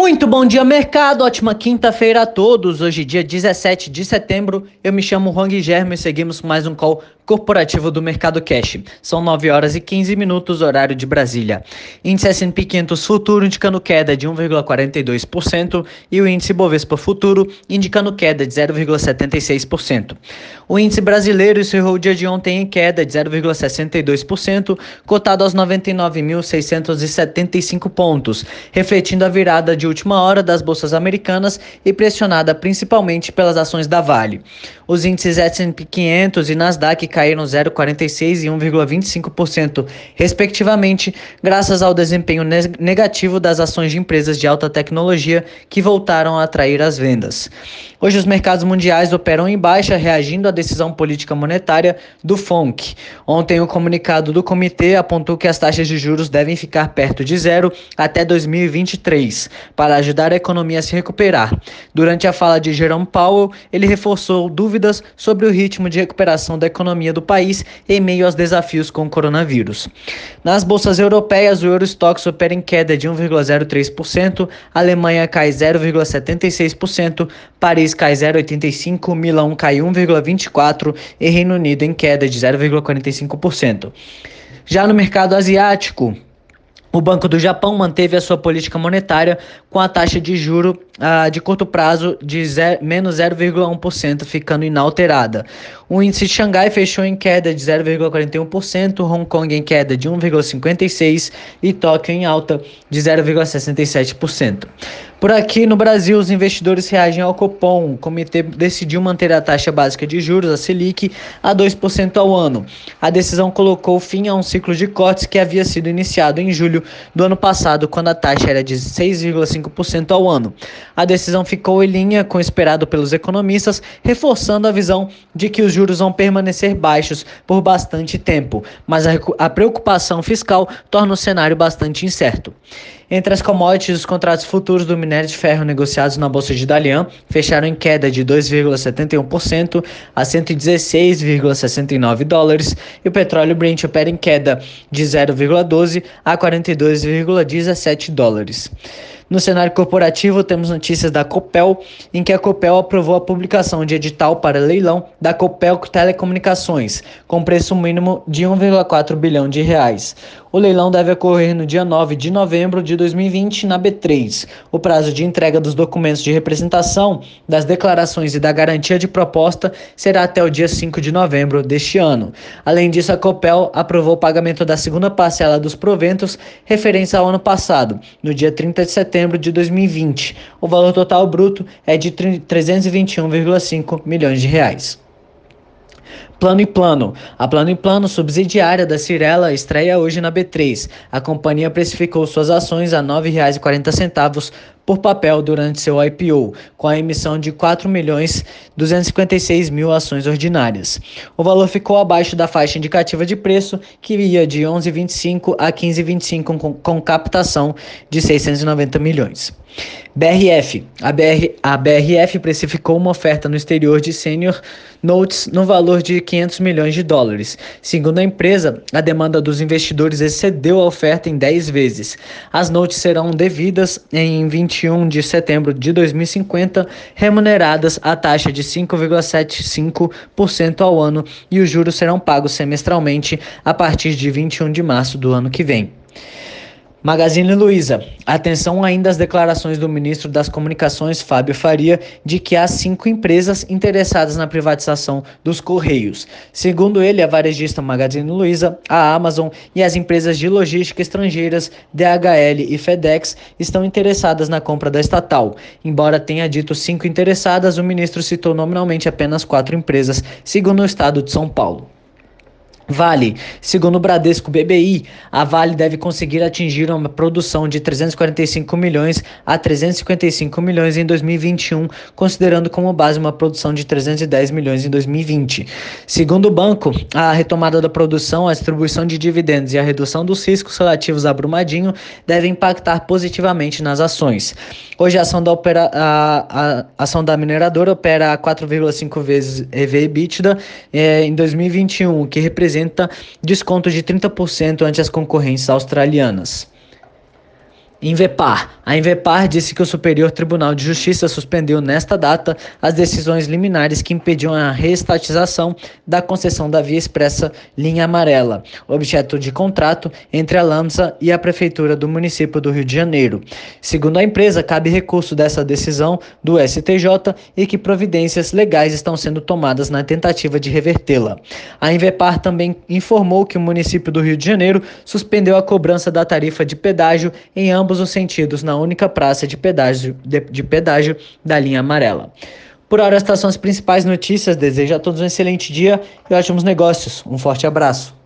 Muito bom dia, mercado. Ótima quinta-feira a todos. Hoje, dia 17 de setembro, eu me chamo Juan Guilherme e seguimos mais um call corporativo do Mercado Cash. São 9 horas e 15 minutos, horário de Brasília. Índice S&P 500 futuro indicando queda de 1,42% e o índice Bovespa futuro indicando queda de 0,76%. O índice brasileiro encerrou o dia de ontem em queda de 0,62%, cotado aos 99.675 pontos, refletindo a virada de última hora das bolsas americanas e pressionada principalmente pelas ações da Vale. Os índices S&P 500 e Nasdaq caíram 0,46% e 1,25%, respectivamente, graças ao desempenho negativo das ações de empresas de alta tecnologia que voltaram a atrair as vendas. Hoje, os mercados mundiais operam em baixa, reagindo à decisão política monetária do FONC. Ontem, o comunicado do comitê apontou que as taxas de juros devem ficar perto de zero até 2023, para ajudar a economia a se recuperar. Durante a fala de Jerome Powell, ele reforçou dúvidas sobre o ritmo de recuperação da economia economia do país em meio aos desafios com o coronavírus. Nas bolsas europeias, o Eurostox opera em queda de 1,03%, Alemanha cai 0,76%, Paris cai 0,85%, Milão cai 1,24% e Reino Unido em queda de 0,45%. Já no mercado asiático, o Banco do Japão manteve a sua política monetária com a taxa de juro uh, de curto prazo de zero, menos 0,1%, ficando inalterada. O índice de Xangai fechou em queda de 0,41%, Hong Kong em queda de 1,56% e Tóquio em alta de 0,67%. Por aqui no Brasil, os investidores reagem ao Copom. O comitê decidiu manter a taxa básica de juros, a Selic, a 2% ao ano. A decisão colocou fim a um ciclo de cortes que havia sido iniciado em julho do ano passado, quando a taxa era de 6,5% ao ano. A decisão ficou em linha com o esperado pelos economistas, reforçando a visão de que os juros vão permanecer baixos por bastante tempo, mas a, a preocupação fiscal torna o cenário bastante incerto. Entre as commodities, os contratos futuros do minério de ferro negociados na Bolsa de Dalian fecharam em queda de 2,71% a 116,69 dólares e o petróleo Brent opera em queda de 0,12 a 42,17 dólares. No cenário corporativo, temos notícias da Copel, em que a Copel aprovou a publicação de edital para leilão da Copel Telecomunicações, com preço mínimo de 1,4 bilhão de reais. O leilão deve ocorrer no dia 9 de novembro de 2020 na B3. O prazo de entrega dos documentos de representação, das declarações e da garantia de proposta será até o dia 5 de novembro deste ano. Além disso, a Copel aprovou o pagamento da segunda parcela dos proventos referentes ao ano passado, no dia 30 de setembro de 2020. O valor total bruto é de 321,5 milhões de reais. Plano e Plano. A Plano e Plano, subsidiária da Cirela, estreia hoje na B3. A companhia precificou suas ações a R$ 9,40 por papel durante seu IPO, com a emissão de 4 milhões 256 mil ações ordinárias. O valor ficou abaixo da faixa indicativa de preço, que ia de 11,25 a 15,25 com, com captação de 690 milhões. BRF. A, BR, a BRF precificou uma oferta no exterior de senior notes no valor de 500 milhões de dólares. Segundo a empresa, a demanda dos investidores excedeu a oferta em 10 vezes. As notes serão devidas em 20 21 de setembro de 2050, remuneradas a taxa de 5,75% ao ano e os juros serão pagos semestralmente a partir de 21 de março do ano que vem. Magazine Luiza. Atenção ainda às declarações do ministro das Comunicações, Fábio Faria, de que há cinco empresas interessadas na privatização dos Correios. Segundo ele, a varejista Magazine Luiza, a Amazon e as empresas de logística estrangeiras DHL e FedEx estão interessadas na compra da estatal. Embora tenha dito cinco interessadas, o ministro citou nominalmente apenas quatro empresas, segundo o estado de São Paulo. Vale, segundo o Bradesco BBI, a Vale deve conseguir atingir uma produção de 345 milhões a 355 milhões em 2021, considerando como base uma produção de 310 milhões em 2020. Segundo o banco, a retomada da produção, a distribuição de dividendos e a redução dos riscos relativos a Brumadinho devem impactar positivamente nas ações. Hoje a ação da, opera, a, a ação da mineradora opera a 4,5 vezes EV/EBITDA eh, em 2021, o que representa desconto de 30% ante as concorrentes australianas. Invepar. A Invepar disse que o Superior Tribunal de Justiça suspendeu nesta data as decisões liminares que impediam a reestatização da concessão da via expressa linha amarela, objeto de contrato entre a Lambsa e a Prefeitura do município do Rio de Janeiro. Segundo a empresa, cabe recurso dessa decisão do STJ e que providências legais estão sendo tomadas na tentativa de revertê-la. A Invepar também informou que o município do Rio de Janeiro suspendeu a cobrança da tarifa de pedágio em ambos ambos os sentidos na única praça de pedágio, de, de pedágio da linha amarela. Por hora, estas são as principais notícias. Desejo a todos um excelente dia e ótimos negócios. Um forte abraço.